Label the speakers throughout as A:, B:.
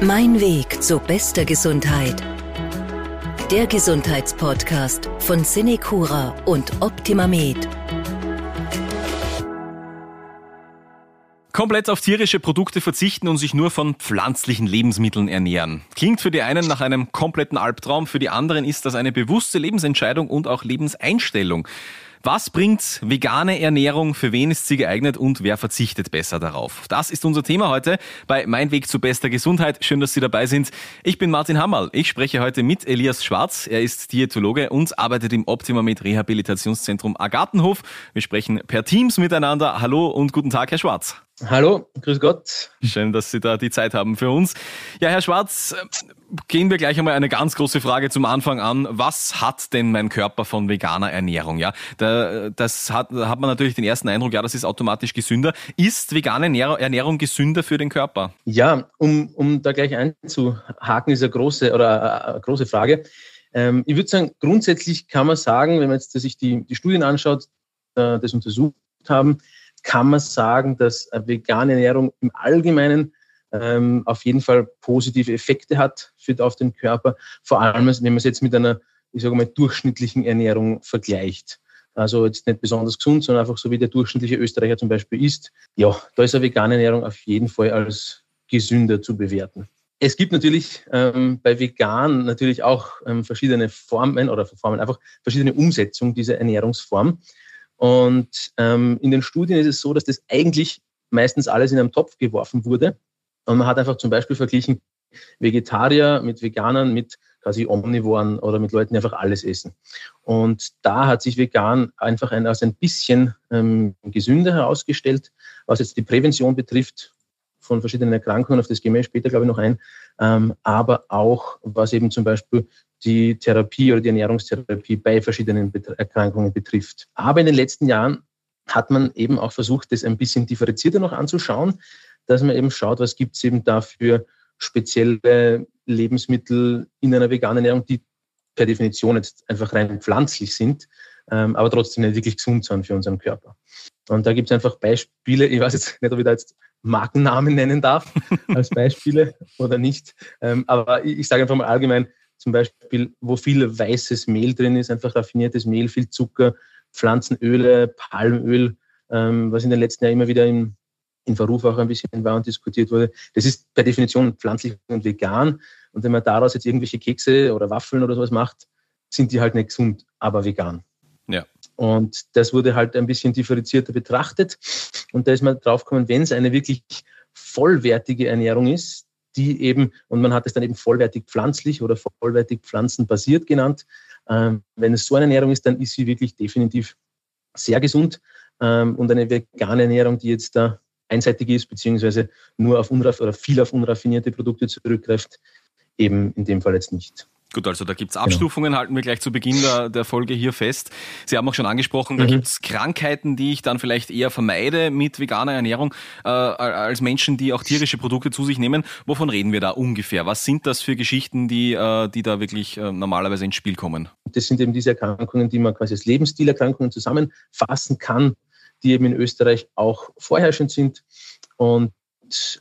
A: Mein Weg zu bester Gesundheit. Der Gesundheitspodcast von Cinecura und OptimaMed.
B: Komplett auf tierische Produkte verzichten und sich nur von pflanzlichen Lebensmitteln ernähren. Klingt für die einen nach einem kompletten Albtraum, für die anderen ist das eine bewusste Lebensentscheidung und auch Lebenseinstellung. Was bringt vegane Ernährung? Für wen ist sie geeignet und wer verzichtet besser darauf? Das ist unser Thema heute bei Mein Weg zu bester Gesundheit. Schön, dass Sie dabei sind. Ich bin Martin Hammerl. Ich spreche heute mit Elias Schwarz. Er ist Diätologe und arbeitet im Optima mit Rehabilitationszentrum Agartenhof. Wir sprechen per Teams miteinander. Hallo und guten Tag, Herr Schwarz.
C: Hallo, grüß Gott.
B: Schön, dass Sie da die Zeit haben für uns. Ja, Herr Schwarz, gehen wir gleich einmal eine ganz große Frage zum Anfang an. Was hat denn mein Körper von veganer Ernährung? Ja, da, das hat, da hat man natürlich den ersten Eindruck, ja, das ist automatisch gesünder. Ist vegane Ernährung gesünder für den Körper?
C: Ja, um, um da gleich einzuhaken, ist eine große oder eine große Frage. Ähm, ich würde sagen, grundsätzlich kann man sagen, wenn man jetzt sich die, die Studien anschaut, äh, das untersucht haben, kann man sagen, dass vegane Ernährung im Allgemeinen ähm, auf jeden Fall positive Effekte hat für, auf den Körper. Vor allem, wenn man es jetzt mit einer, ich sage mal, durchschnittlichen Ernährung vergleicht. Also jetzt nicht besonders gesund, sondern einfach so wie der durchschnittliche Österreicher zum Beispiel isst. Ja, da ist eine vegane Ernährung auf jeden Fall als gesünder zu bewerten. Es gibt natürlich ähm, bei Vegan natürlich auch ähm, verschiedene Formen oder Formen, einfach verschiedene Umsetzungen dieser Ernährungsform. Und ähm, in den Studien ist es so, dass das eigentlich meistens alles in einem Topf geworfen wurde. Und man hat einfach zum Beispiel verglichen Vegetarier mit Veganern, mit quasi Omnivoren oder mit Leuten, die einfach alles essen. Und da hat sich vegan einfach ein, als ein bisschen ähm, gesünder herausgestellt, was jetzt die Prävention betrifft von verschiedenen Erkrankungen, auf das gehen wir später, glaube ich, noch ein, ähm, aber auch was eben zum Beispiel die Therapie oder die Ernährungstherapie bei verschiedenen Erkrankungen betrifft. Aber in den letzten Jahren hat man eben auch versucht, das ein bisschen differenzierter noch anzuschauen, dass man eben schaut, was gibt es eben dafür spezielle Lebensmittel in einer veganen Ernährung, die per Definition jetzt einfach rein pflanzlich sind, ähm, aber trotzdem nicht wirklich gesund sind für unseren Körper. Und da gibt es einfach Beispiele, ich weiß jetzt nicht, ob ich da jetzt Markennamen nennen darf als Beispiele oder nicht, ähm, aber ich, ich sage einfach mal allgemein, zum Beispiel, wo viel weißes Mehl drin ist, einfach raffiniertes Mehl, viel Zucker, Pflanzenöle, Palmöl, ähm, was in den letzten Jahren immer wieder in, in Verruf auch ein bisschen war und diskutiert wurde. Das ist per Definition pflanzlich und vegan. Und wenn man daraus jetzt irgendwelche Kekse oder Waffeln oder sowas macht, sind die halt nicht gesund, aber vegan. Und das wurde halt ein bisschen differenzierter betrachtet. Und da ist man draufgekommen, wenn es eine wirklich vollwertige Ernährung ist, die eben, und man hat es dann eben vollwertig pflanzlich oder vollwertig pflanzenbasiert genannt. Ähm, wenn es so eine Ernährung ist, dann ist sie wirklich definitiv sehr gesund. Ähm, und eine vegane Ernährung, die jetzt da einseitig ist, beziehungsweise nur auf unraff oder viel auf unraffinierte Produkte zurückgreift, eben in dem Fall jetzt nicht.
B: Gut, also da gibt's genau. Abstufungen, genau. halten wir gleich zu Beginn der, der, Folge hier fest. Sie haben auch schon angesprochen, da mhm. gibt's Krankheiten, die ich dann vielleicht eher vermeide mit veganer Ernährung, äh, als Menschen, die auch tierische Produkte zu sich nehmen. Wovon reden wir da ungefähr? Was sind das für Geschichten, die, äh, die da wirklich äh, normalerweise ins Spiel kommen?
C: Das sind eben diese Erkrankungen, die man quasi als Lebensstilerkrankungen zusammenfassen kann, die eben in Österreich auch vorherrschend sind. Und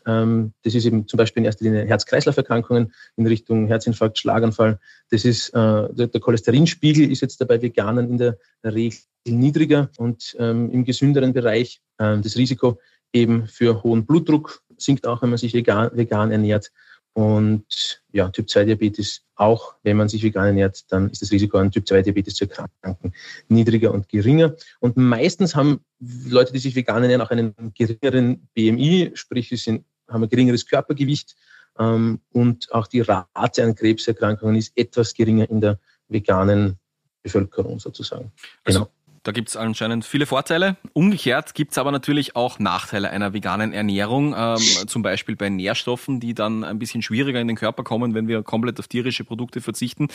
C: ähm, das ist eben zum Beispiel in erster Linie Herz-Kreislauf-Erkrankungen in Richtung Herzinfarkt, Schlaganfall. Das ist, äh, der, der, Cholesterinspiegel ist jetzt dabei Veganen in der Regel niedriger und ähm, im gesünderen Bereich äh, das Risiko eben für hohen Blutdruck sinkt auch, wenn man sich vegan, vegan ernährt. Und ja, Typ-2-Diabetes auch, wenn man sich vegan ernährt, dann ist das Risiko an Typ-2-Diabetes zu erkranken niedriger und geringer. Und meistens haben Leute, die sich vegan ernähren, auch einen geringeren BMI, sprich, sie sind, haben ein geringeres Körpergewicht. Ähm, und auch die Rate an Krebserkrankungen ist etwas geringer in der veganen Bevölkerung sozusagen.
B: Also genau. Da gibt es anscheinend viele Vorteile. Umgekehrt gibt es aber natürlich auch Nachteile einer veganen Ernährung, ähm, zum Beispiel bei Nährstoffen, die dann ein bisschen schwieriger in den Körper kommen, wenn wir komplett auf tierische Produkte verzichten.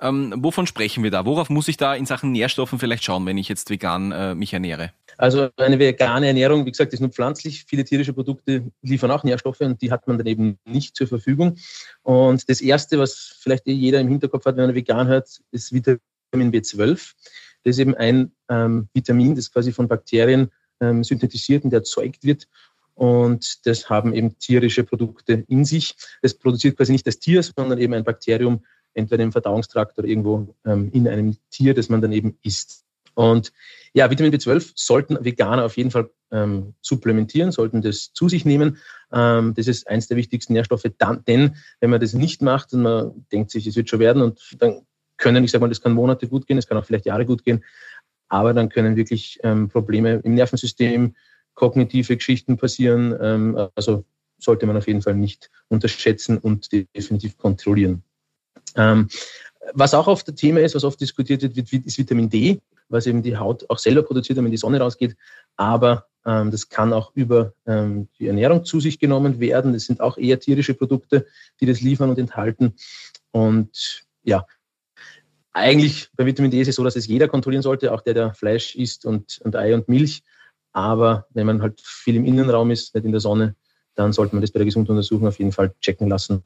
B: Ähm, wovon sprechen wir da? Worauf muss ich da in Sachen Nährstoffen vielleicht schauen, wenn ich jetzt vegan äh, mich ernähre?
C: Also eine vegane Ernährung, wie gesagt, ist nur pflanzlich. Viele tierische Produkte liefern auch Nährstoffe und die hat man dann eben nicht zur Verfügung. Und das Erste, was vielleicht jeder im Hinterkopf hat, wenn er vegan hört, ist Vitamin B12. Das ist eben ein ähm, Vitamin, das quasi von Bakterien ähm, synthetisiert und erzeugt wird. und das haben eben tierische Produkte in sich. Das produziert quasi nicht das Tier, sondern eben ein Bakterium, entweder im Verdauungstrakt oder irgendwo ähm, in einem Tier, das man dann eben isst. Und ja, Vitamin B12 sollten Veganer auf jeden Fall ähm, supplementieren, sollten das zu sich nehmen. Ähm, das ist eins der wichtigsten Nährstoffe, dann, denn wenn man das nicht macht und man denkt sich, es wird schon werden und dann können, ich sage mal, das kann Monate gut gehen, es kann auch vielleicht Jahre gut gehen, aber dann können wirklich ähm, Probleme im Nervensystem, kognitive Geschichten passieren. Ähm, also sollte man auf jeden Fall nicht unterschätzen und definitiv kontrollieren. Ähm, was auch oft das Thema ist, was oft diskutiert wird, ist Vitamin D, was eben die Haut auch selber produziert, wenn die Sonne rausgeht. Aber ähm, das kann auch über ähm, die Ernährung zu sich genommen werden. Das sind auch eher tierische Produkte, die das liefern und enthalten. Und ja, eigentlich bei Vitamin D ist es so, dass es jeder kontrollieren sollte, auch der, der Fleisch isst und, und Ei und Milch. Aber wenn man halt viel im Innenraum ist, nicht in der Sonne, dann sollte man das bei der Gesunduntersuchung auf jeden Fall checken lassen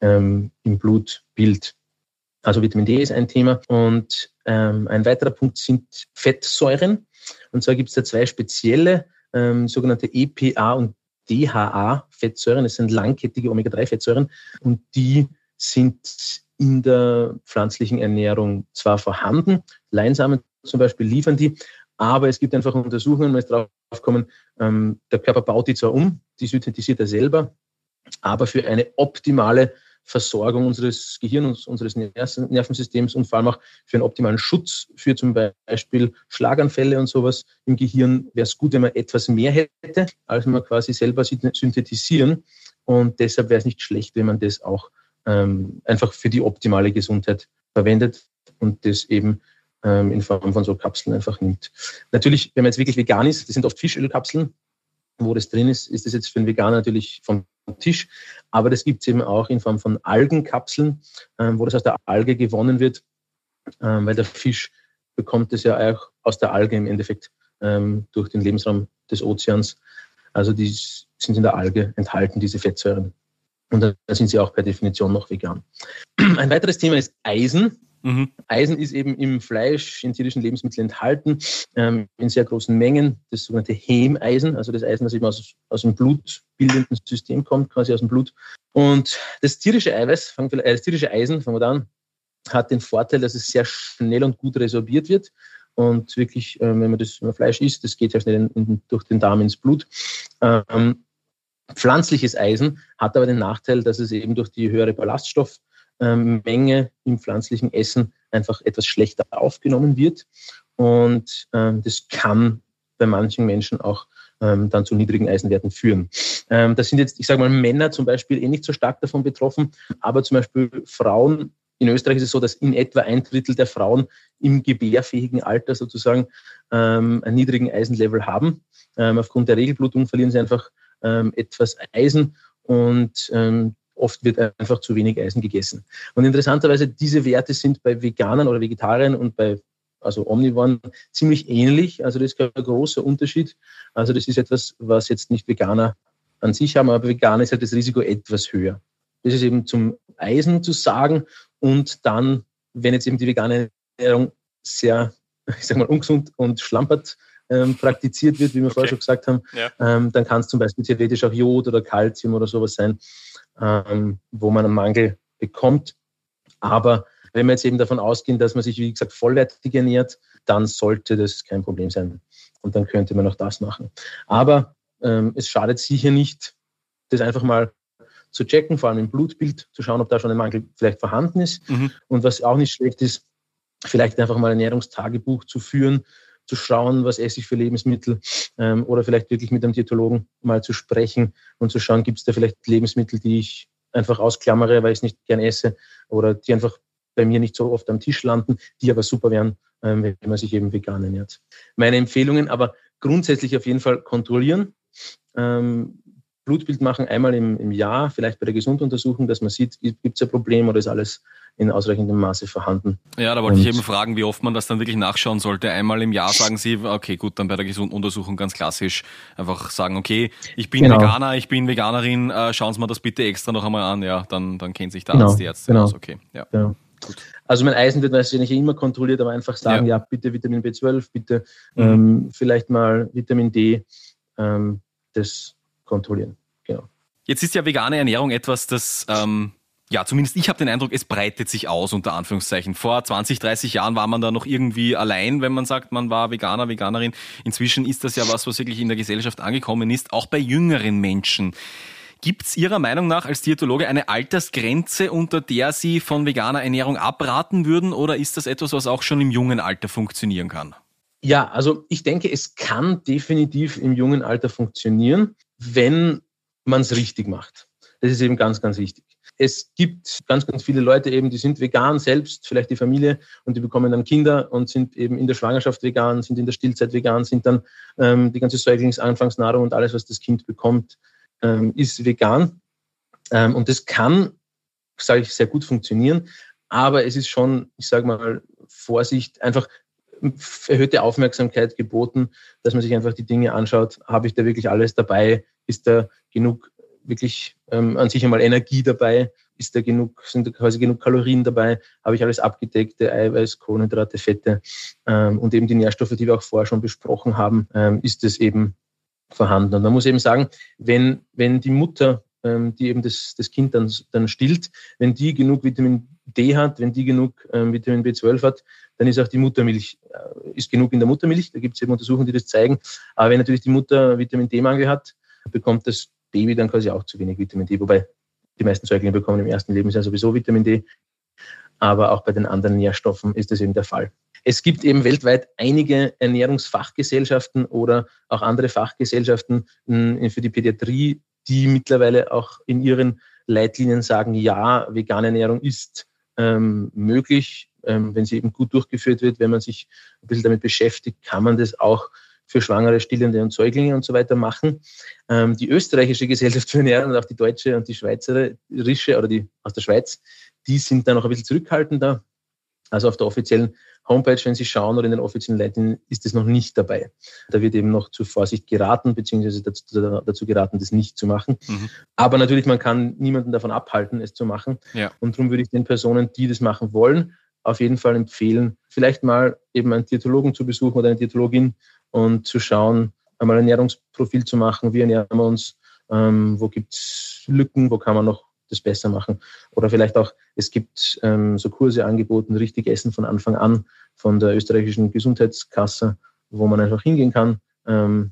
C: ähm, im Blutbild. Also Vitamin D ist ein Thema. Und ähm, ein weiterer Punkt sind Fettsäuren. Und zwar gibt es da zwei spezielle, ähm, sogenannte EPA und DHA-Fettsäuren. Das sind langkettige Omega-3-Fettsäuren. Und die sind in der pflanzlichen Ernährung zwar vorhanden, Leinsamen zum Beispiel liefern die, aber es gibt einfach Untersuchungen, man ist drauf gekommen, ähm, der Körper baut die zwar um, die synthetisiert er selber, aber für eine optimale Versorgung unseres Gehirns, unseres Nervensystems und vor allem auch für einen optimalen Schutz für zum Beispiel Schlaganfälle und sowas im Gehirn wäre es gut, wenn man etwas mehr hätte, als man quasi selber synthetisieren. Und deshalb wäre es nicht schlecht, wenn man das auch ähm, einfach für die optimale Gesundheit verwendet und das eben ähm, in Form von so Kapseln einfach nimmt. Natürlich, wenn man jetzt wirklich vegan ist, das sind oft Fischölkapseln, wo das drin ist, ist das jetzt für einen Veganer natürlich vom Tisch. Aber das gibt es eben auch in Form von Algenkapseln, ähm, wo das aus der Alge gewonnen wird, ähm, weil der Fisch bekommt es ja auch aus der Alge im Endeffekt ähm, durch den Lebensraum des Ozeans. Also die sind in der Alge enthalten, diese Fettsäuren. Und da sind sie auch per Definition noch vegan. Ein weiteres Thema ist Eisen. Mhm. Eisen ist eben im Fleisch, in tierischen Lebensmitteln enthalten, ähm, in sehr großen Mengen. Das sogenannte Hemeisen, also das Eisen, das eben aus, aus dem blutbildenden System kommt, quasi aus dem Blut. Und das tierische Eiweiß, äh, das tierische Eisen, fangen wir an, hat den Vorteil, dass es sehr schnell und gut resorbiert wird. Und wirklich, äh, wenn man das wenn man Fleisch isst, das geht ja schnell in, in, durch den Darm ins Blut. Ähm, pflanzliches Eisen hat aber den Nachteil, dass es eben durch die höhere Ballaststoff ähm, Menge im pflanzlichen Essen einfach etwas schlechter aufgenommen wird. Und ähm, das kann bei manchen Menschen auch ähm, dann zu niedrigen Eisenwerten führen. Ähm, das sind jetzt, ich sage mal, Männer zum Beispiel eh nicht so stark davon betroffen, aber zum Beispiel Frauen. In Österreich ist es so, dass in etwa ein Drittel der Frauen im gebärfähigen Alter sozusagen ähm, einen niedrigen Eisenlevel haben. Ähm, aufgrund der Regelblutung verlieren sie einfach etwas Eisen und ähm, oft wird einfach zu wenig Eisen gegessen. Und interessanterweise, diese Werte sind bei Veganern oder Vegetariern und bei also Omnivoren ziemlich ähnlich. Also das ist kein großer Unterschied. Also das ist etwas, was jetzt nicht Veganer an sich haben, aber Veganer ist halt das Risiko etwas höher. Das ist eben zum Eisen zu sagen. Und dann, wenn jetzt eben die vegane Ernährung sehr, ich sag mal, ungesund und schlampert ähm, praktiziert wird, wie wir okay. vorher schon gesagt haben, ja. ähm, dann kann es zum Beispiel theoretisch auch Jod oder Kalzium oder sowas sein, ähm, wo man einen Mangel bekommt. Aber wenn wir jetzt eben davon ausgehen, dass man sich, wie gesagt, vollwertig ernährt, dann sollte das kein Problem sein. Und dann könnte man auch das machen. Aber ähm, es schadet sicher nicht, das einfach mal zu checken, vor allem im Blutbild, zu schauen, ob da schon ein Mangel vielleicht vorhanden ist. Mhm. Und was auch nicht schlecht ist, vielleicht einfach mal ein Ernährungstagebuch zu führen, zu schauen, was esse ich für Lebensmittel ähm, oder vielleicht wirklich mit einem Diätologen mal zu sprechen und zu schauen, gibt es da vielleicht Lebensmittel, die ich einfach ausklammere, weil ich es nicht gern esse oder die einfach bei mir nicht so oft am Tisch landen, die aber super wären, ähm, wenn man sich eben vegan ernährt. Meine Empfehlungen aber grundsätzlich auf jeden Fall kontrollieren. Ähm, Blutbild machen einmal im, im Jahr, vielleicht bei der Gesunduntersuchung, dass man sieht, gibt es ein Problem oder ist alles in ausreichendem Maße vorhanden.
B: Ja, da wollte und ich eben fragen, wie oft man das dann wirklich nachschauen sollte. Einmal im Jahr sagen Sie, okay, gut, dann bei der Gesunduntersuchung ganz klassisch einfach sagen, okay, ich bin genau. Veganer, ich bin Veganerin, äh, schauen Sie mal das bitte extra noch einmal an, ja, dann, dann kennt sich der genau. Arzt, die Ärzte
C: genau.
B: aus, okay, ja.
C: Genau. Gut. Also mein Eisen wird wahrscheinlich immer kontrolliert, aber einfach sagen, ja, ja bitte Vitamin B12, bitte mhm. ähm, vielleicht mal Vitamin D. Ähm, das kontrollieren.
B: Genau. Jetzt ist ja vegane Ernährung etwas, das ähm, ja, zumindest ich habe den Eindruck, es breitet sich aus, unter Anführungszeichen. Vor 20, 30 Jahren war man da noch irgendwie allein, wenn man sagt, man war Veganer, Veganerin. Inzwischen ist das ja was, was wirklich in der Gesellschaft angekommen ist, auch bei jüngeren Menschen. Gibt es Ihrer Meinung nach als Diätologe eine Altersgrenze, unter der Sie von veganer Ernährung abraten würden, oder ist das etwas, was auch schon im jungen Alter funktionieren kann?
C: Ja, also ich denke, es kann definitiv im jungen Alter funktionieren, wenn man es richtig macht. Das ist eben ganz, ganz wichtig. Es gibt ganz, ganz viele Leute eben, die sind vegan selbst, vielleicht die Familie, und die bekommen dann Kinder und sind eben in der Schwangerschaft vegan, sind in der Stillzeit vegan, sind dann ähm, die ganze Säuglingsanfangsnahrung und alles, was das Kind bekommt, ähm, ist vegan. Ähm, und das kann, sage ich, sehr gut funktionieren. Aber es ist schon, ich sage mal, Vorsicht, einfach erhöhte Aufmerksamkeit geboten, dass man sich einfach die Dinge anschaut. Habe ich da wirklich alles dabei? Ist da genug wirklich ähm, an sich einmal Energie dabei? Ist da genug, sind da quasi genug Kalorien dabei? Habe ich alles abgedeckte Eiweiß, Kohlenhydrate, Fette ähm, und eben die Nährstoffe, die wir auch vorher schon besprochen haben, ähm, ist es eben vorhanden. Und man muss eben sagen, wenn, wenn die Mutter, ähm, die eben das, das Kind dann, dann stillt, wenn die genug Vitamin D hat, wenn die genug ähm, Vitamin B12 hat, dann ist auch die Muttermilch, äh, ist genug in der Muttermilch. Da gibt es eben Untersuchungen, die das zeigen. Aber wenn natürlich die Mutter Vitamin D-Mangel hat, bekommt das Baby dann quasi auch zu wenig Vitamin D, wobei die meisten Säuglinge bekommen im ersten Lebensjahr sowieso Vitamin D, aber auch bei den anderen Nährstoffen ist das eben der Fall. Es gibt eben weltweit einige Ernährungsfachgesellschaften oder auch andere Fachgesellschaften hm, für die Pädiatrie, die mittlerweile auch in ihren Leitlinien sagen, ja, vegane Ernährung ist ähm, möglich, ähm, wenn sie eben gut durchgeführt wird, wenn man sich ein bisschen damit beschäftigt, kann man das auch für Schwangere, Stillende und Säuglinge und so weiter machen. Ähm, die österreichische Gesellschaft für Ernährung und auch die deutsche und die schweizerische oder die aus der Schweiz, die sind da noch ein bisschen zurückhaltender. Also auf der offiziellen Homepage, wenn Sie schauen oder in den offiziellen Leitlinien, ist es noch nicht dabei. Da wird eben noch zur Vorsicht geraten, beziehungsweise dazu, dazu geraten, das nicht zu machen. Mhm. Aber natürlich, man kann niemanden davon abhalten, es zu machen. Ja. Und darum würde ich den Personen, die das machen wollen, auf jeden Fall empfehlen, vielleicht mal eben einen Diätologen zu besuchen oder eine Diätologin und zu schauen, einmal ein Ernährungsprofil zu machen, wie ernähren wir uns, ähm, wo gibt es Lücken, wo kann man noch das besser machen. Oder vielleicht auch, es gibt ähm, so Kurse angeboten, richtig Essen von Anfang an von der österreichischen Gesundheitskasse, wo man einfach hingehen kann, ähm,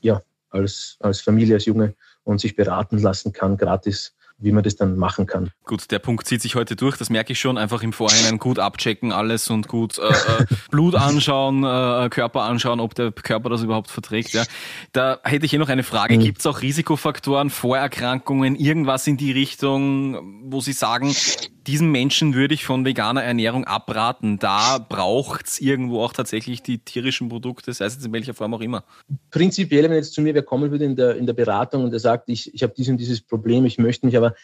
C: ja, als, als Familie, als Junge und sich beraten lassen kann, gratis wie man das dann machen kann.
B: Gut, der Punkt zieht sich heute durch, das merke ich schon. Einfach im Vorhinein gut abchecken alles und gut äh, äh, Blut anschauen, äh, Körper anschauen, ob der Körper das überhaupt verträgt. Ja. Da hätte ich hier noch eine Frage. Mhm. Gibt es auch Risikofaktoren, Vorerkrankungen, irgendwas in die Richtung, wo Sie sagen, diesen Menschen würde ich von veganer Ernährung abraten. Da braucht es irgendwo auch tatsächlich die tierischen Produkte, sei es jetzt in welcher Form auch immer.
C: Prinzipiell, wenn jetzt zu mir wer kommen würde in der, in der Beratung und der sagt, ich, ich habe dies und dieses Problem, ich möchte mich aber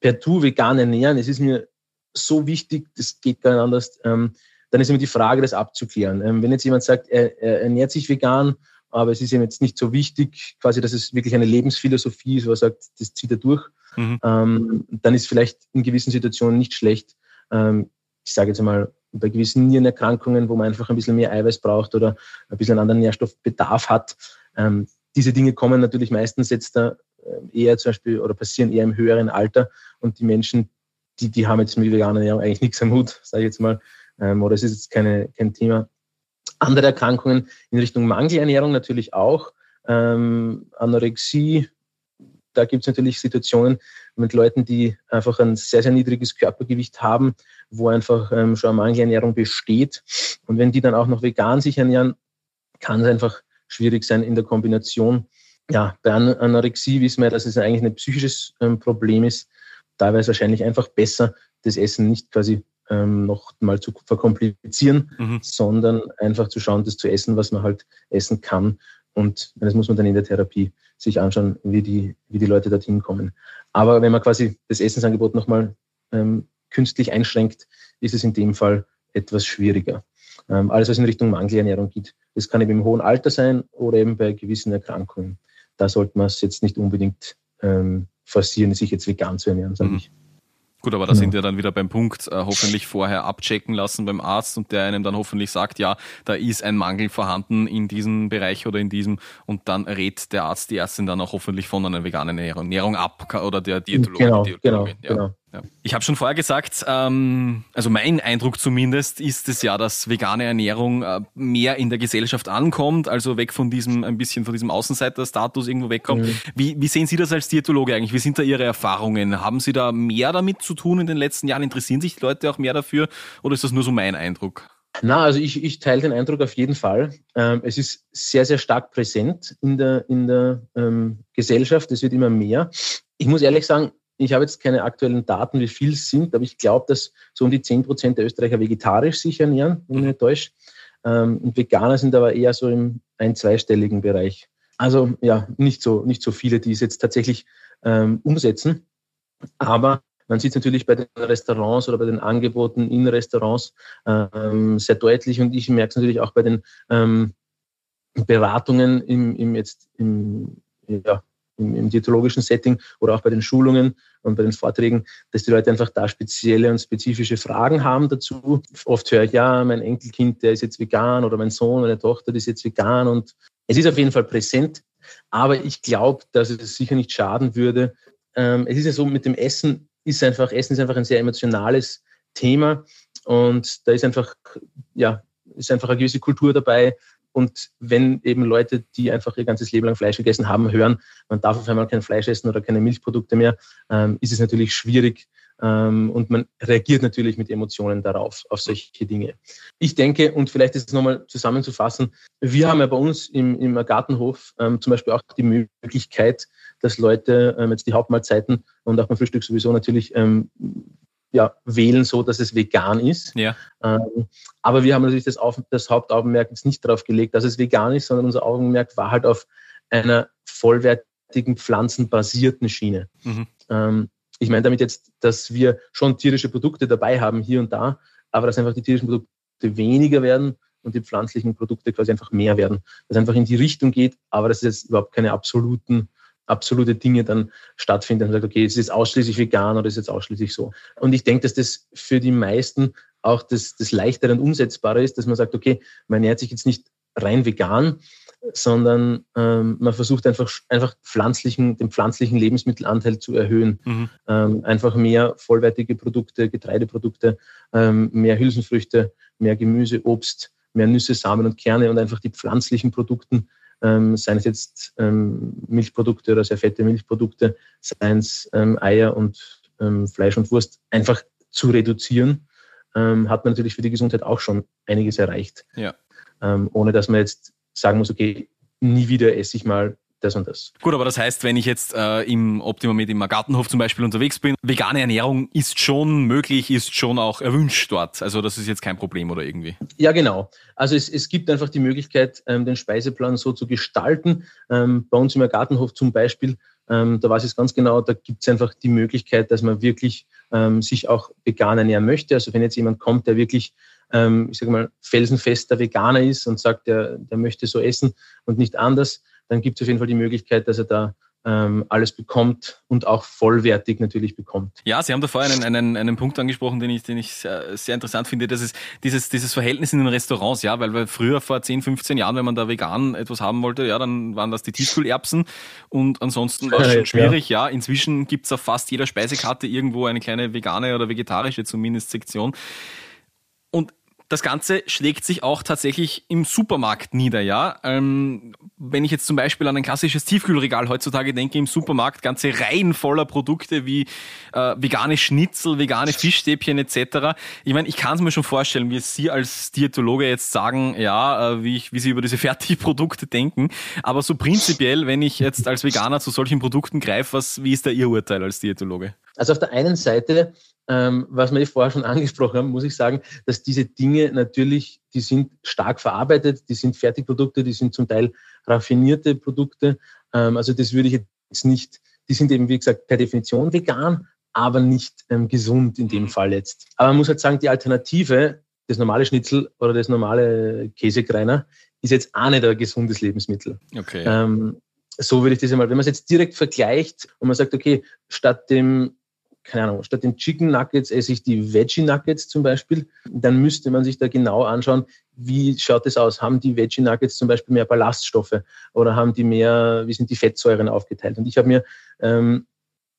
C: per Tu vegan ernähren, es ist mir so wichtig, das geht gar nicht anders, ähm, dann ist immer die Frage, das abzuklären. Ähm, wenn jetzt jemand sagt, er, er ernährt sich vegan, aber es ist ihm jetzt nicht so wichtig, quasi, dass es wirklich eine Lebensphilosophie ist, wo er sagt, das zieht er durch, mhm. ähm, dann ist vielleicht in gewissen Situationen nicht schlecht. Ähm, ich sage jetzt einmal, bei gewissen Nierenerkrankungen, wo man einfach ein bisschen mehr Eiweiß braucht oder ein bisschen anderen Nährstoffbedarf hat. Ähm, diese Dinge kommen natürlich meistens jetzt da äh, eher zum Beispiel oder passieren eher im höheren Alter und die Menschen, die, die haben jetzt mit veganer Ernährung eigentlich nichts am Hut, sage ich jetzt mal, ähm, oder es ist jetzt keine, kein Thema. Andere Erkrankungen in Richtung Mangelernährung natürlich auch, ähm, Anorexie, da gibt es natürlich Situationen mit Leuten, die einfach ein sehr, sehr niedriges Körpergewicht haben, wo einfach ähm, schon eine Mangelernährung besteht. Und wenn die dann auch noch vegan sich ernähren, kann es einfach schwierig sein in der Kombination. Ja, bei Anorexie wissen wir, dass es eigentlich ein psychisches ähm, Problem ist. Da wäre es wahrscheinlich einfach besser, das Essen nicht quasi ähm, noch mal zu verkomplizieren, mhm. sondern einfach zu schauen, das zu essen, was man halt essen kann. Und das muss man dann in der Therapie sich anschauen, wie die, wie die Leute dorthin kommen. Aber wenn man quasi das Essensangebot nochmal ähm, künstlich einschränkt, ist es in dem Fall etwas schwieriger. Ähm, alles, was in Richtung Mangelernährung geht, das kann eben im hohen Alter sein oder eben bei gewissen Erkrankungen. Da sollte man es jetzt nicht unbedingt ähm, forcieren, sich jetzt vegan zu ernähren, sage mhm. ich.
B: Gut, aber da genau. sind wir dann wieder beim Punkt, äh, hoffentlich vorher abchecken lassen beim Arzt und der einem dann hoffentlich sagt, ja, da ist ein Mangel vorhanden in diesem Bereich oder in diesem und dann rät der Arzt, die Ärztin dann auch hoffentlich von einer veganen Ernährung, Ernährung ab oder der Diätologe.
C: Genau, Diätologin. genau, ja. genau.
B: Ja. Ich habe schon vorher gesagt, ähm, also mein Eindruck zumindest ist es ja, dass vegane Ernährung äh, mehr in der Gesellschaft ankommt, also weg von diesem, ein bisschen von diesem Außenseiter-Status irgendwo wegkommt. Mhm. Wie, wie sehen Sie das als Diätologe eigentlich? Wie sind da Ihre Erfahrungen? Haben Sie da mehr damit zu tun in den letzten Jahren? Interessieren sich die Leute auch mehr dafür oder ist das nur so mein Eindruck?
C: Na, also ich, ich teile den Eindruck auf jeden Fall. Ähm, es ist sehr, sehr stark präsent in der, in der ähm, Gesellschaft. Es wird immer mehr. Ich muss ehrlich sagen, ich habe jetzt keine aktuellen Daten, wie viel es sind, aber ich glaube, dass so um die 10 Prozent der Österreicher vegetarisch sich ernähren, wenn ich mich nicht täusche. Ähm, und Veganer sind aber eher so im ein-, zweistelligen Bereich. Also ja, nicht so, nicht so viele, die es jetzt tatsächlich ähm, umsetzen. Aber man sieht es natürlich bei den Restaurants oder bei den Angeboten in Restaurants ähm, sehr deutlich und ich merke es natürlich auch bei den ähm, Beratungen im, im jetzt im, ja, im, im diätologischen Setting oder auch bei den Schulungen und bei den Vorträgen, dass die Leute einfach da spezielle und spezifische Fragen haben dazu. Oft höre ich, ja, mein Enkelkind, der ist jetzt vegan oder mein Sohn, meine Tochter, die ist jetzt vegan und es ist auf jeden Fall präsent. Aber ich glaube, dass es sicher nicht schaden würde. Ähm, es ist ja so, mit dem Essen ist einfach, Essen ist einfach ein sehr emotionales Thema und da ist einfach, ja, ist einfach eine gewisse Kultur dabei, und wenn eben Leute, die einfach ihr ganzes Leben lang Fleisch gegessen haben, hören, man darf auf einmal kein Fleisch essen oder keine Milchprodukte mehr, ähm, ist es natürlich schwierig ähm, und man reagiert natürlich mit Emotionen darauf, auf solche Dinge. Ich denke, und vielleicht ist es nochmal zusammenzufassen, wir haben ja bei uns im, im Gartenhof ähm, zum Beispiel auch die Möglichkeit, dass Leute ähm, jetzt die Hauptmahlzeiten und auch beim Frühstück sowieso natürlich ähm, ja, wählen, so dass es vegan ist.
B: Ja.
C: Ähm, aber wir haben natürlich das, Auf das Hauptaugenmerk jetzt nicht darauf gelegt, dass es vegan ist, sondern unser Augenmerk war halt auf einer vollwertigen pflanzenbasierten Schiene. Mhm. Ähm, ich meine damit jetzt, dass wir schon tierische Produkte dabei haben, hier und da, aber dass einfach die tierischen Produkte weniger werden und die pflanzlichen Produkte quasi einfach mehr werden. Dass einfach in die Richtung geht, aber dass es jetzt überhaupt keine absoluten absolute Dinge dann stattfinden und sagt, okay, es ist ausschließlich vegan oder es ist jetzt ausschließlich so. Und ich denke, dass das für die meisten auch das, das leichtere und umsetzbare ist, dass man sagt, okay, man ernährt sich jetzt nicht rein vegan, sondern ähm, man versucht einfach, einfach pflanzlichen, den pflanzlichen Lebensmittelanteil zu erhöhen. Mhm. Ähm, einfach mehr vollwertige Produkte, Getreideprodukte, ähm, mehr Hülsenfrüchte, mehr Gemüse, Obst, mehr Nüsse, Samen und Kerne und einfach die pflanzlichen Produkten ähm, seien es jetzt ähm, Milchprodukte oder sehr fette Milchprodukte, seien es ähm, Eier und ähm, Fleisch und Wurst, einfach zu reduzieren, ähm, hat man natürlich für die Gesundheit auch schon einiges erreicht.
B: Ja.
C: Ähm, ohne dass man jetzt sagen muss, okay, nie wieder esse ich mal das und das.
B: Gut, aber das heißt, wenn ich jetzt äh, im Optimum mit im Gartenhof zum Beispiel unterwegs bin, vegane Ernährung ist schon möglich, ist schon auch erwünscht dort. Also das ist jetzt kein Problem oder irgendwie.
C: Ja, genau. Also es, es gibt einfach die Möglichkeit, ähm, den Speiseplan so zu gestalten. Ähm, bei uns im Gartenhof zum Beispiel, ähm, da weiß ich es ganz genau, da gibt es einfach die Möglichkeit, dass man wirklich ähm, sich auch vegan ernähren möchte. Also wenn jetzt jemand kommt, der wirklich ähm, ich sage mal, felsenfester Veganer ist und sagt, der, der möchte so essen und nicht anders, dann gibt es auf jeden Fall die Möglichkeit, dass er da ähm, alles bekommt und auch vollwertig natürlich bekommt.
B: Ja, Sie haben da vorhin einen, einen, einen Punkt angesprochen, den ich, den ich sehr, sehr interessant finde. Das ist dieses, dieses Verhältnis in den Restaurants, ja, weil, weil früher vor 10, 15 Jahren, wenn man da vegan etwas haben wollte, ja, dann waren das die Tiefkühlerbsen und ansonsten war es schon schwierig, ja. ja. Inzwischen gibt's auf fast jeder Speisekarte irgendwo eine kleine vegane oder vegetarische zumindest Sektion. Das Ganze schlägt sich auch tatsächlich im Supermarkt nieder, ja. Ähm, wenn ich jetzt zum Beispiel an ein klassisches Tiefkühlregal heutzutage denke, im Supermarkt ganze Reihen voller Produkte wie äh, vegane Schnitzel, vegane Fischstäbchen etc. Ich meine, ich kann es mir schon vorstellen, wie Sie als Diätologe jetzt sagen, ja, äh, wie, ich, wie Sie über diese Fertigprodukte denken. Aber so prinzipiell, wenn ich jetzt als Veganer zu solchen Produkten greife, was, wie ist da Ihr Urteil als Diätologe?
C: Also auf der einen Seite ähm, was wir vorher schon angesprochen haben, muss ich sagen, dass diese Dinge natürlich, die sind stark verarbeitet, die sind Fertigprodukte, die sind zum Teil raffinierte Produkte. Ähm, also das würde ich jetzt nicht, die sind eben, wie gesagt, per Definition vegan, aber nicht ähm, gesund in dem mhm. Fall jetzt. Aber man muss halt sagen, die Alternative, das normale Schnitzel oder das normale Käsekreiner, ist jetzt auch nicht ein gesundes Lebensmittel.
B: Okay.
C: Ähm, so würde ich das einmal, wenn man es jetzt direkt vergleicht und man sagt, okay, statt dem keine Ahnung, statt den Chicken Nuggets esse ich die Veggie Nuggets zum Beispiel, dann müsste man sich da genau anschauen, wie schaut es aus? Haben die Veggie Nuggets zum Beispiel mehr Ballaststoffe oder haben die mehr, wie sind die Fettsäuren aufgeteilt? Und ich habe mir ähm,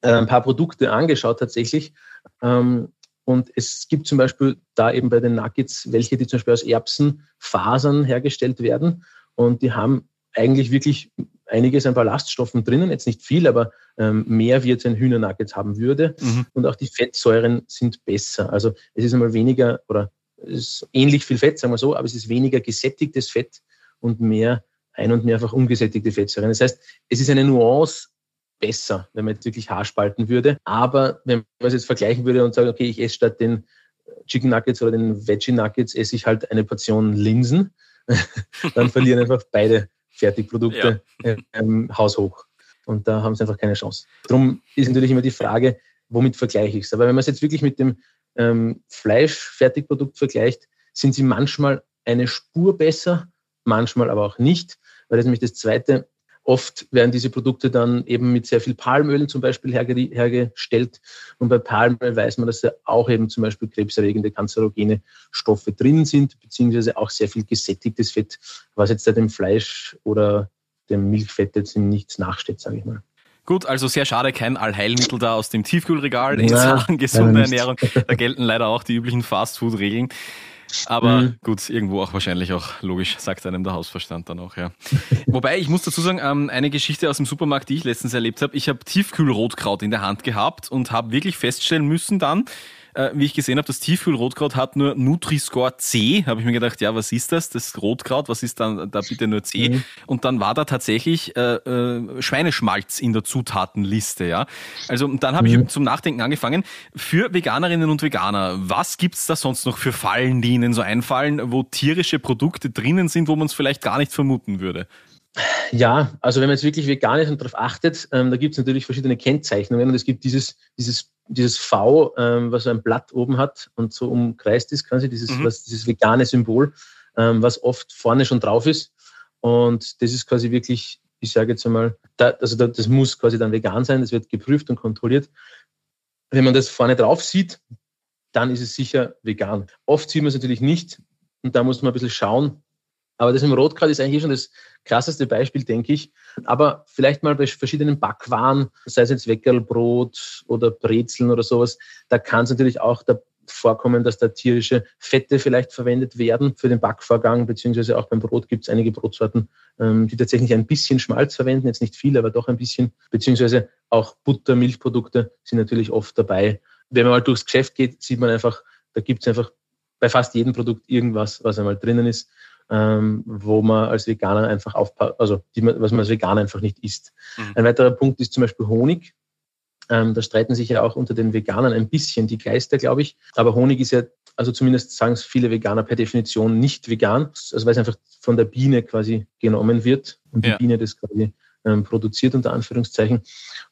C: ein paar Produkte angeschaut tatsächlich. Ähm, und es gibt zum Beispiel da eben bei den Nuggets welche, die zum Beispiel aus Erbsenfasern hergestellt werden. Und die haben eigentlich wirklich einiges an Ballaststoffen drinnen, jetzt nicht viel, aber ähm, mehr wie jetzt ein Hühnernuggets haben würde. Mhm. Und auch die Fettsäuren sind besser. Also es ist einmal weniger oder es ist ähnlich viel Fett, sagen wir so, aber es ist weniger gesättigtes Fett und mehr ein- und mehrfach ungesättigte Fettsäuren. Das heißt, es ist eine Nuance besser, wenn man jetzt wirklich Haarspalten würde. Aber wenn man es jetzt vergleichen würde und sagt, okay, ich esse statt den Chicken Nuggets oder den Veggie Nuggets, esse ich halt eine Portion Linsen, dann verlieren einfach beide Fertigprodukte ja. ähm, haushoch. Und da haben sie einfach keine Chance. Darum ist natürlich immer die Frage, womit vergleiche ich es? Aber wenn man es jetzt wirklich mit dem ähm, Fleisch-Fertigprodukt vergleicht, sind sie manchmal eine Spur besser, manchmal aber auch nicht. Weil das ist nämlich das Zweite, Oft werden diese Produkte dann eben mit sehr viel Palmöl zum Beispiel hergestellt. Und bei Palmöl weiß man, dass da auch eben zum Beispiel krebserregende, kanzerogene Stoffe drin sind, beziehungsweise auch sehr viel gesättigtes Fett, was jetzt dem Fleisch oder dem Milchfett jetzt nichts nachsteht, sage ich mal.
B: Gut, also sehr schade, kein Allheilmittel da aus dem Tiefkühlregal in Sachen gesunde Ernährung. Da gelten leider auch die üblichen Fastfood-Regeln. Aber mhm. gut, irgendwo auch wahrscheinlich auch logisch, sagt einem der Hausverstand dann auch, ja. Wobei, ich muss dazu sagen, ähm, eine Geschichte aus dem Supermarkt, die ich letztens erlebt habe, ich habe Tiefkühlrotkraut in der Hand gehabt und habe wirklich feststellen müssen dann, äh, wie ich gesehen habe, das Tiefkühlrotkraut hat nur Nutri-Score C. Habe ich mir gedacht, ja, was ist das? Das Rotkraut, was ist dann da bitte nur C? Mhm. Und dann war da tatsächlich äh, äh, Schweineschmalz in der Zutatenliste, ja. Also dann habe mhm. ich zum Nachdenken angefangen. Für Veganerinnen und Veganer, was gibt's da sonst noch für Fallen, die Ihnen so einfallen, wo tierische Produkte drinnen sind, wo man es vielleicht gar nicht vermuten würde?
C: Ja, also wenn man jetzt wirklich vegan ist und darauf achtet, ähm, da gibt es natürlich verschiedene Kennzeichnungen und es gibt dieses, dieses, dieses V, ähm, was so ein Blatt oben hat und so umkreist ist, quasi dieses, mhm. was, dieses vegane Symbol, ähm, was oft vorne schon drauf ist. Und das ist quasi wirklich, ich sage jetzt einmal, da, also da, das muss quasi dann vegan sein, das wird geprüft und kontrolliert. Wenn man das vorne drauf sieht, dann ist es sicher vegan. Oft sieht man es natürlich nicht und da muss man ein bisschen schauen, aber das im Rotkraut ist eigentlich schon das krasseste Beispiel, denke ich. Aber vielleicht mal bei verschiedenen Backwaren, sei es jetzt Weckerlbrot oder Brezeln oder sowas, da kann es natürlich auch da vorkommen, dass da tierische Fette vielleicht verwendet werden für den Backvorgang, beziehungsweise auch beim Brot gibt es einige Brotsorten, ähm, die tatsächlich ein bisschen Schmalz verwenden, jetzt nicht viel, aber doch ein bisschen, beziehungsweise auch Butter, Milchprodukte sind natürlich oft dabei. Wenn man mal durchs Geschäft geht, sieht man einfach, da gibt es einfach bei fast jedem Produkt irgendwas, was einmal drinnen ist ähm, wo man als Veganer einfach aufpasst, also die, was man als Veganer einfach nicht isst. Mhm. Ein weiterer Punkt ist zum Beispiel Honig. Ähm, da streiten sich ja auch unter den Veganern ein bisschen die Geister, glaube ich. Aber Honig ist ja, also zumindest sagen es viele Veganer per Definition nicht vegan, also weil es einfach von der Biene quasi genommen wird und ja. die Biene das quasi ähm, produziert, unter Anführungszeichen.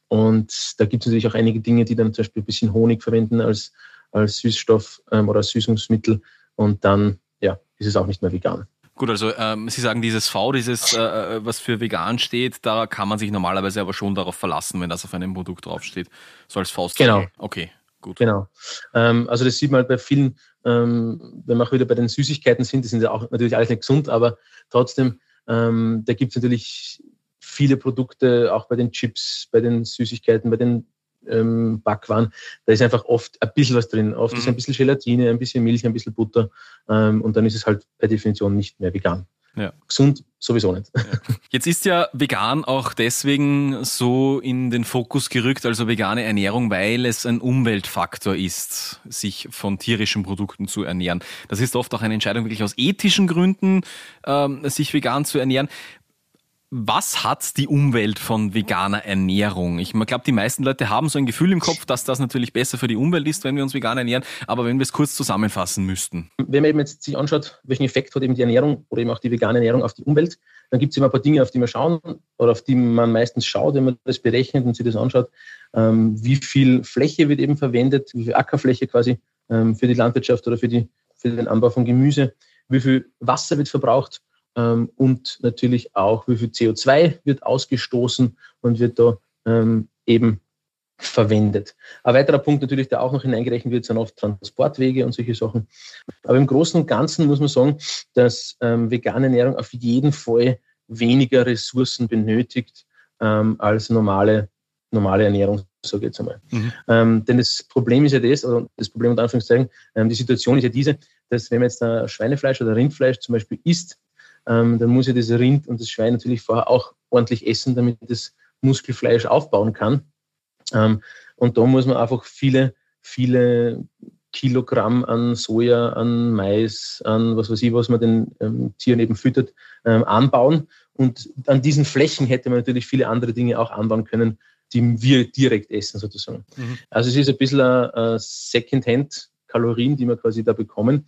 C: Und da gibt es natürlich auch einige Dinge, die dann zum Beispiel ein bisschen Honig verwenden als, als Süßstoff ähm, oder als Süßungsmittel. Und dann ja, ist es auch nicht mehr vegan.
B: Gut, also ähm, Sie sagen dieses V, dieses, äh, äh, was für vegan steht, da kann man sich normalerweise aber schon darauf verlassen, wenn das auf einem Produkt draufsteht. So als Faust.
C: Genau.
B: Okay, gut.
C: Genau. Ähm, also das sieht man halt bei vielen, ähm, wenn wir auch wieder bei den Süßigkeiten sind, die sind ja auch natürlich alles nicht gesund, aber trotzdem, ähm, da gibt es natürlich viele Produkte, auch bei den Chips, bei den Süßigkeiten, bei den ähm, Backwaren, da ist einfach oft ein bisschen was drin. Oft mhm. ist ein bisschen Gelatine, ein bisschen Milch, ein bisschen Butter ähm, und dann ist es halt per Definition nicht mehr vegan. Ja. Gesund sowieso nicht. Ja.
B: Jetzt ist ja vegan auch deswegen so in den Fokus gerückt, also vegane Ernährung, weil es ein Umweltfaktor ist, sich von tierischen Produkten zu ernähren. Das ist oft auch eine Entscheidung wirklich aus ethischen Gründen, ähm, sich vegan zu ernähren was hat die Umwelt von veganer Ernährung? Ich glaube, die meisten Leute haben so ein Gefühl im Kopf, dass das natürlich besser für die Umwelt ist, wenn wir uns vegan ernähren. Aber wenn wir es kurz zusammenfassen müssten.
C: Wenn man eben jetzt sich anschaut, welchen Effekt hat eben die Ernährung oder eben auch die vegane Ernährung auf die Umwelt, dann gibt es immer ein paar Dinge, auf die man schauen oder auf die man meistens schaut, wenn man das berechnet und sich das anschaut. Ähm, wie viel Fläche wird eben verwendet, wie viel Ackerfläche quasi ähm, für die Landwirtschaft oder für, die, für den Anbau von Gemüse, wie viel Wasser wird verbraucht ähm, und natürlich auch, wie viel CO2 wird ausgestoßen und wird da ähm, eben verwendet. Ein weiterer Punkt natürlich, der auch noch hineingerechnet wird, sind oft Transportwege und solche Sachen. Aber im Großen und Ganzen muss man sagen, dass ähm, vegane Ernährung auf jeden Fall weniger Ressourcen benötigt ähm, als normale, normale Ernährung, sage ich jetzt einmal. Mhm. Ähm, denn das Problem ist ja das, oder das Problem unter Anführungszeichen, ähm, die Situation ist ja diese, dass wenn man jetzt ein Schweinefleisch oder Rindfleisch zum Beispiel isst, ähm, dann muss ja das Rind und das Schwein natürlich vorher auch ordentlich essen, damit das Muskelfleisch aufbauen kann. Ähm, und da muss man einfach viele, viele Kilogramm an Soja, an Mais, an was weiß ich, was man den ähm, Tieren eben füttert, ähm, anbauen. Und an diesen Flächen hätte man natürlich viele andere Dinge auch anbauen können, die wir direkt essen sozusagen. Mhm. Also es ist ein bisschen ein Second-Hand-Kalorien, die wir quasi da bekommen.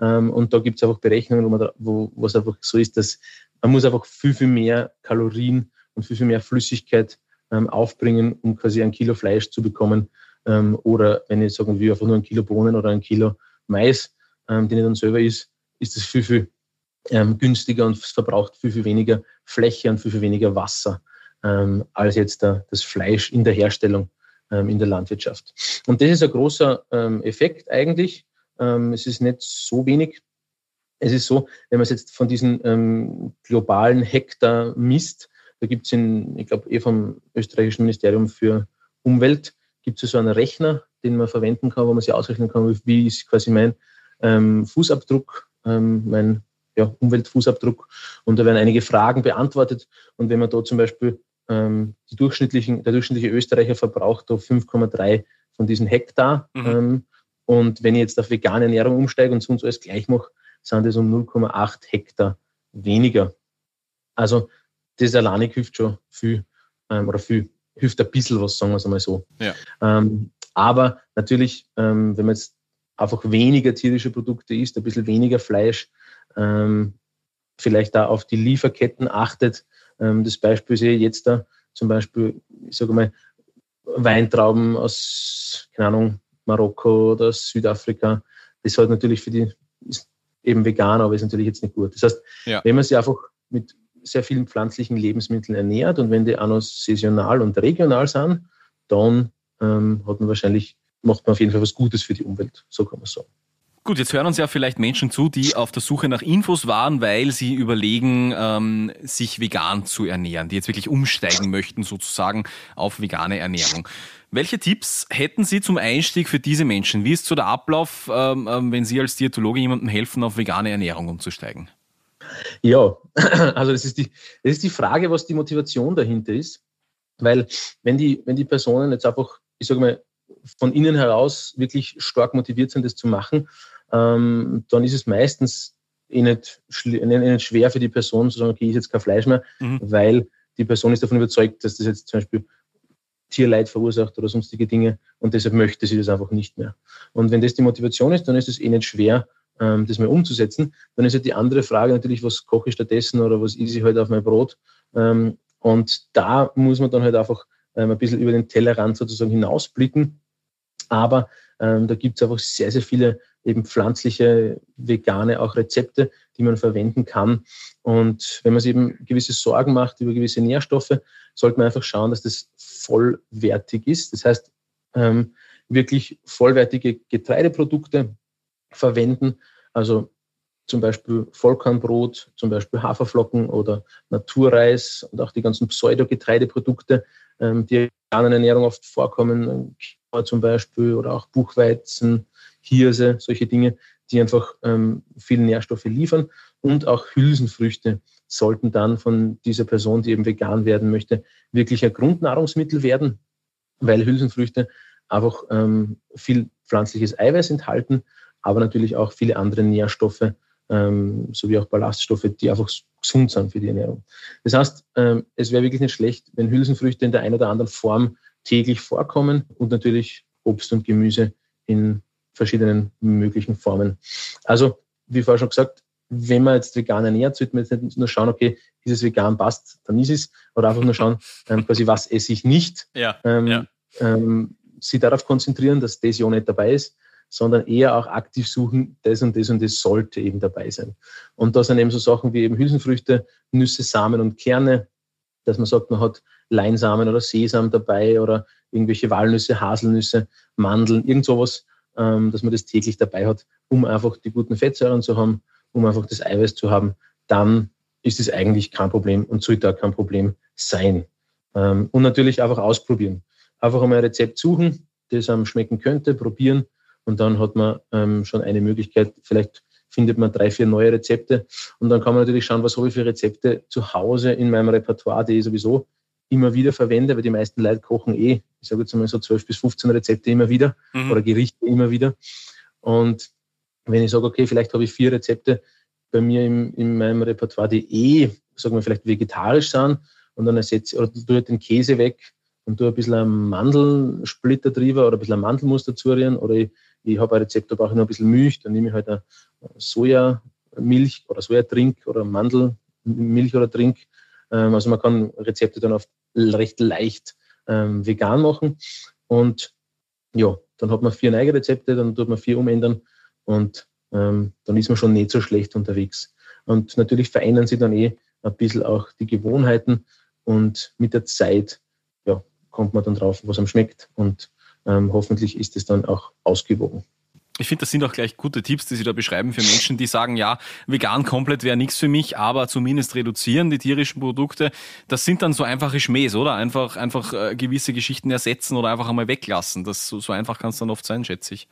C: Ähm, und da gibt es einfach Berechnungen, wo, man da, wo was einfach so ist, dass man muss einfach viel, viel mehr Kalorien und viel, viel mehr Flüssigkeit ähm, aufbringen, um quasi ein Kilo Fleisch zu bekommen. Ähm, oder wenn ich sagen will, einfach nur ein Kilo Bohnen oder ein Kilo Mais, den ich dann selber isst, ist das viel, viel ähm, günstiger und es verbraucht viel, viel weniger Fläche und viel, viel weniger Wasser ähm, als jetzt der, das Fleisch in der Herstellung ähm, in der Landwirtschaft. Und das ist ein großer Effekt eigentlich. Es ist nicht so wenig. Es ist so, wenn man es jetzt von diesen globalen Hektar misst, da gibt es in, ich glaube, eh vom österreichischen Ministerium für Umwelt, gibt es so einen Rechner, den man verwenden kann, wo man sich ausrechnen kann, wie ist quasi mein ähm, Fußabdruck, ähm, mein ja, Umweltfußabdruck. Und da werden einige Fragen beantwortet. Und wenn man da zum Beispiel ähm, die durchschnittlichen, der durchschnittliche Österreicher verbraucht da 5,3 von diesen Hektar. Mhm. Ähm, und wenn ich jetzt auf vegane Ernährung umsteige und sonst alles gleich mache, sind das um 0,8 Hektar weniger. Also das alleine hilft schon viel ähm, oder viel, hilft ein bisschen was, sagen wir es einmal so. Ja. Ähm, aber natürlich, ähm, wenn man jetzt einfach weniger tierische Produkte isst, ein bisschen weniger Fleisch, ähm, vielleicht da auf die Lieferketten achtet. Ähm, das Beispiel sehe ich jetzt da zum Beispiel, ich sage mal, Weintrauben aus, keine Ahnung, Marokko oder Südafrika. Das ist halt natürlich für die, ist eben vegan, aber ist natürlich jetzt nicht gut. Das heißt, ja. wenn man sich einfach mit sehr vielen pflanzlichen Lebensmitteln ernährt und wenn die auch noch saisonal und regional sind, dann ähm, hat man wahrscheinlich, macht man auf jeden Fall was Gutes für die Umwelt, so kann man sagen.
B: Gut, jetzt hören uns ja vielleicht Menschen zu, die auf der Suche nach Infos waren, weil sie überlegen, ähm, sich vegan zu ernähren, die jetzt wirklich umsteigen möchten sozusagen auf vegane Ernährung. Welche Tipps hätten Sie zum Einstieg für diese Menschen? Wie ist so der Ablauf, ähm, ähm wenn Sie als Diätologe jemandem helfen, auf vegane Ernährung umzusteigen?
C: Ja, also das ist, die, das ist die Frage, was die Motivation dahinter ist. Weil wenn die, wenn die Personen jetzt einfach, ich sage mal, von innen heraus wirklich stark motiviert sind, das zu machen, ähm, dann ist es meistens eh nicht, eh nicht, schwer für die Person zu sagen, okay, ich esse jetzt kein Fleisch mehr, mhm. weil die Person ist davon überzeugt, dass das jetzt zum Beispiel Tierleid verursacht oder sonstige Dinge und deshalb möchte sie das einfach nicht mehr. Und wenn das die Motivation ist, dann ist es eh nicht schwer, ähm, das mal umzusetzen. Dann ist ja die andere Frage natürlich, was koche ich stattdessen oder was esse ich heute halt auf mein Brot? Ähm, und da muss man dann halt einfach ähm, ein bisschen über den Tellerrand sozusagen hinausblicken. Aber ähm, da gibt es einfach sehr, sehr viele eben pflanzliche, vegane auch Rezepte, die man verwenden kann. Und wenn man sich eben gewisse Sorgen macht über gewisse Nährstoffe, sollte man einfach schauen, dass das vollwertig ist. Das heißt, ähm, wirklich vollwertige Getreideprodukte, verwenden. Also zum Beispiel Vollkornbrot, zum Beispiel Haferflocken oder Naturreis und auch die ganzen Pseudogetreideprodukte, ähm, die in der Ernährung oft vorkommen, zum Beispiel oder auch Buchweizen, Hirse, solche Dinge, die einfach ähm, viele Nährstoffe liefern. Und auch Hülsenfrüchte sollten dann von dieser Person, die eben vegan werden möchte, wirklich ein Grundnahrungsmittel werden, weil Hülsenfrüchte einfach ähm, viel pflanzliches Eiweiß enthalten aber natürlich auch viele andere Nährstoffe ähm, sowie auch Ballaststoffe, die einfach gesund sind für die Ernährung. Das heißt, ähm, es wäre wirklich nicht schlecht, wenn Hülsenfrüchte in der einen oder anderen Form täglich vorkommen und natürlich Obst und Gemüse in verschiedenen möglichen Formen. Also, wie vorher schon gesagt, wenn man jetzt vegan ernährt, sollte man jetzt nicht nur schauen, okay, ist es vegan, passt, dann ist es, oder einfach nur schauen, ähm, quasi, was esse ich nicht. Ja, ähm, ja. Ähm, sie darauf konzentrieren, dass das ja auch nicht dabei ist sondern eher auch aktiv suchen, das und das und das sollte eben dabei sein. Und da sind eben so Sachen wie eben Hülsenfrüchte, Nüsse, Samen und Kerne, dass man sagt, man hat Leinsamen oder Sesam dabei oder irgendwelche Walnüsse, Haselnüsse, Mandeln, irgend sowas, ähm, dass man das täglich dabei hat, um einfach die guten Fettsäuren zu haben, um einfach das Eiweiß zu haben, dann ist es eigentlich kein Problem und sollte auch kein Problem sein. Ähm, und natürlich einfach ausprobieren. Einfach einmal ein Rezept suchen, das einem schmecken könnte, probieren und dann hat man ähm, schon eine Möglichkeit, vielleicht findet man drei, vier neue Rezepte und dann kann man natürlich schauen, was habe ich für Rezepte zu Hause in meinem Repertoire, die ich sowieso immer wieder verwende, weil die meisten Leute kochen eh, ich sage jetzt mal so 12 bis 15 Rezepte immer wieder mhm. oder Gerichte immer wieder. Und wenn ich sage, okay, vielleicht habe ich vier Rezepte bei mir im, in meinem Repertoire, die eh, sagen wir, vielleicht vegetarisch sind und dann ersetze oder tue den Käse weg und tue ein bisschen Mandelsplitter drüber oder ein bisschen ein Mandelmus dazu rühren oder ich, ich habe ein Rezept, da brauche ich noch ein bisschen Milch, dann nehme ich halt eine Sojamilch oder Sojatrink oder Mandelmilch oder Trink. Ähm, also man kann Rezepte dann oft recht leicht ähm, vegan machen und ja, dann hat man vier neue Rezepte, dann tut man vier umändern und ähm, dann ist man schon nicht so schlecht unterwegs. Und natürlich verändern sich dann eh ein bisschen auch die Gewohnheiten und mit der Zeit ja, kommt man dann drauf, was einem schmeckt und ähm, hoffentlich ist es dann auch ausgewogen.
B: Ich finde, das sind auch gleich gute Tipps, die Sie da beschreiben für Menschen, die sagen, ja, vegan komplett wäre nichts für mich, aber zumindest reduzieren die tierischen Produkte. Das sind dann so einfache Schmähs, oder? Einfach, einfach äh, gewisse Geschichten ersetzen oder einfach einmal weglassen. Das, so, so einfach kann es dann oft sein, schätze ich.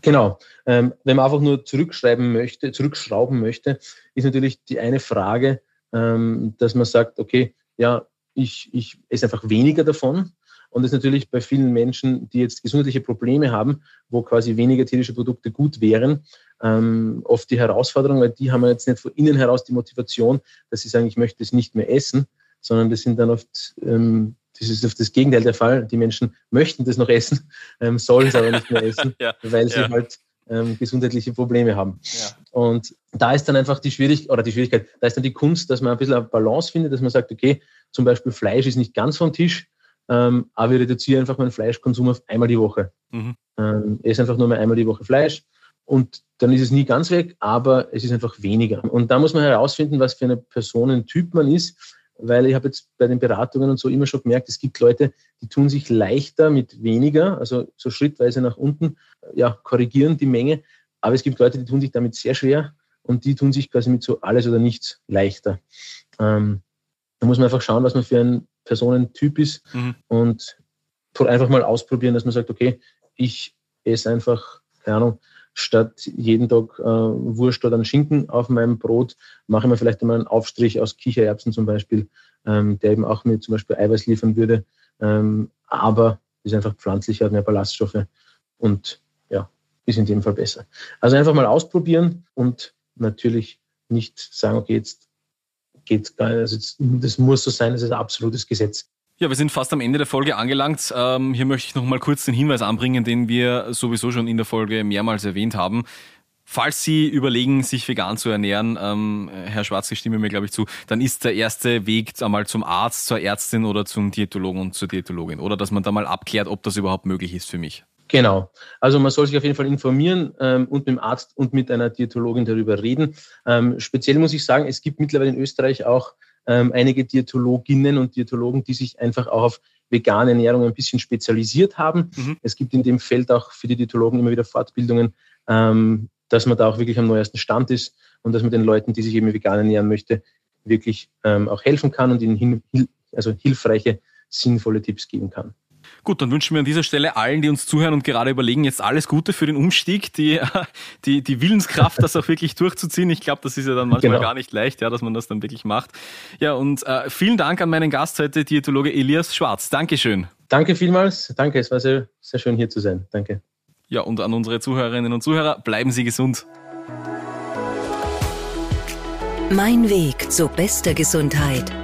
C: Genau. Ähm, wenn man einfach nur zurückschreiben möchte, zurückschrauben möchte, ist natürlich die eine Frage, ähm, dass man sagt, okay, ja, ich, ich esse einfach weniger davon. Und das ist natürlich bei vielen Menschen, die jetzt gesundheitliche Probleme haben, wo quasi weniger tierische Produkte gut wären, ähm, oft die Herausforderung, weil die haben jetzt nicht von innen heraus die Motivation, dass sie sagen, ich möchte es nicht mehr essen, sondern das sind dann oft ähm, das ist oft das Gegenteil der Fall. Die Menschen möchten das noch essen, ähm, sollen es aber nicht mehr essen, ja, weil sie ja. halt ähm, gesundheitliche Probleme haben. Ja. Und da ist dann einfach die Schwierigkeit, oder die Schwierigkeit, da ist dann die Kunst, dass man ein bisschen eine Balance findet, dass man sagt, okay, zum Beispiel Fleisch ist nicht ganz vom Tisch, ähm, aber ich reduziere einfach meinen Fleischkonsum auf einmal die Woche. Mhm. Ähm, esse einfach nur mal einmal die Woche Fleisch und dann ist es nie ganz weg, aber es ist einfach weniger. Und da muss man herausfinden, was für eine Personentyp man ist weil ich habe jetzt bei den Beratungen und so immer schon gemerkt, es gibt Leute, die tun sich leichter mit weniger, also so schrittweise nach unten, ja, korrigieren die Menge. Aber es gibt Leute, die tun sich damit sehr schwer und die tun sich quasi mit so alles oder nichts leichter. Ähm, da muss man einfach schauen, was man für ein Personentyp ist mhm. und einfach mal ausprobieren, dass man sagt, okay, ich esse einfach, keine Ahnung, statt jeden Tag äh, Wurst oder einen Schinken auf meinem Brot, mache ich mir vielleicht einmal einen Aufstrich aus Kichererbsen zum Beispiel, ähm, der eben auch mir zum Beispiel Eiweiß liefern würde. Ähm, aber ist einfach pflanzlicher, hat mehr Ballaststoffe und ja, ist in dem Fall besser. Also einfach mal ausprobieren und natürlich nicht sagen, okay, jetzt nicht, also das muss so sein, das ist ein absolutes Gesetz.
B: Ja, wir sind fast am Ende der Folge angelangt. Ähm, hier möchte ich noch mal kurz den Hinweis anbringen, den wir sowieso schon in der Folge mehrmals erwähnt haben. Falls Sie überlegen, sich vegan zu ernähren, ähm, Herr Schwarz, ich stimme mir, glaube ich, zu, dann ist der erste Weg einmal zum Arzt, zur Ärztin oder zum Diätologen und zur Diätologin. Oder dass man da mal abklärt, ob das überhaupt möglich ist für mich.
C: Genau. Also man soll sich auf jeden Fall informieren ähm, und mit dem Arzt und mit einer Diätologin darüber reden. Ähm, speziell muss ich sagen, es gibt mittlerweile in Österreich auch ähm, einige Diätologinnen und Diätologen, die sich einfach auch auf vegane Ernährung ein bisschen spezialisiert haben. Mhm. Es gibt in dem Feld auch für die Diätologen immer wieder Fortbildungen, ähm, dass man da auch wirklich am neuesten Stand ist und dass man den Leuten, die sich eben vegan ernähren möchte, wirklich ähm, auch helfen kann und ihnen hin, also hilfreiche, sinnvolle Tipps geben kann.
B: Gut, dann wünschen wir an dieser Stelle allen, die uns zuhören und gerade überlegen, jetzt alles Gute für den Umstieg, die, die, die Willenskraft, das auch wirklich durchzuziehen. Ich glaube, das ist ja dann manchmal genau. gar nicht leicht, ja, dass man das dann wirklich macht. Ja, und äh, vielen Dank an meinen Gast heute, Diätologe Elias Schwarz. Dankeschön.
C: Danke vielmals. Danke, es war sehr, sehr schön hier zu sein. Danke.
B: Ja, und an unsere Zuhörerinnen und Zuhörer, bleiben Sie gesund.
A: Mein Weg zu bester Gesundheit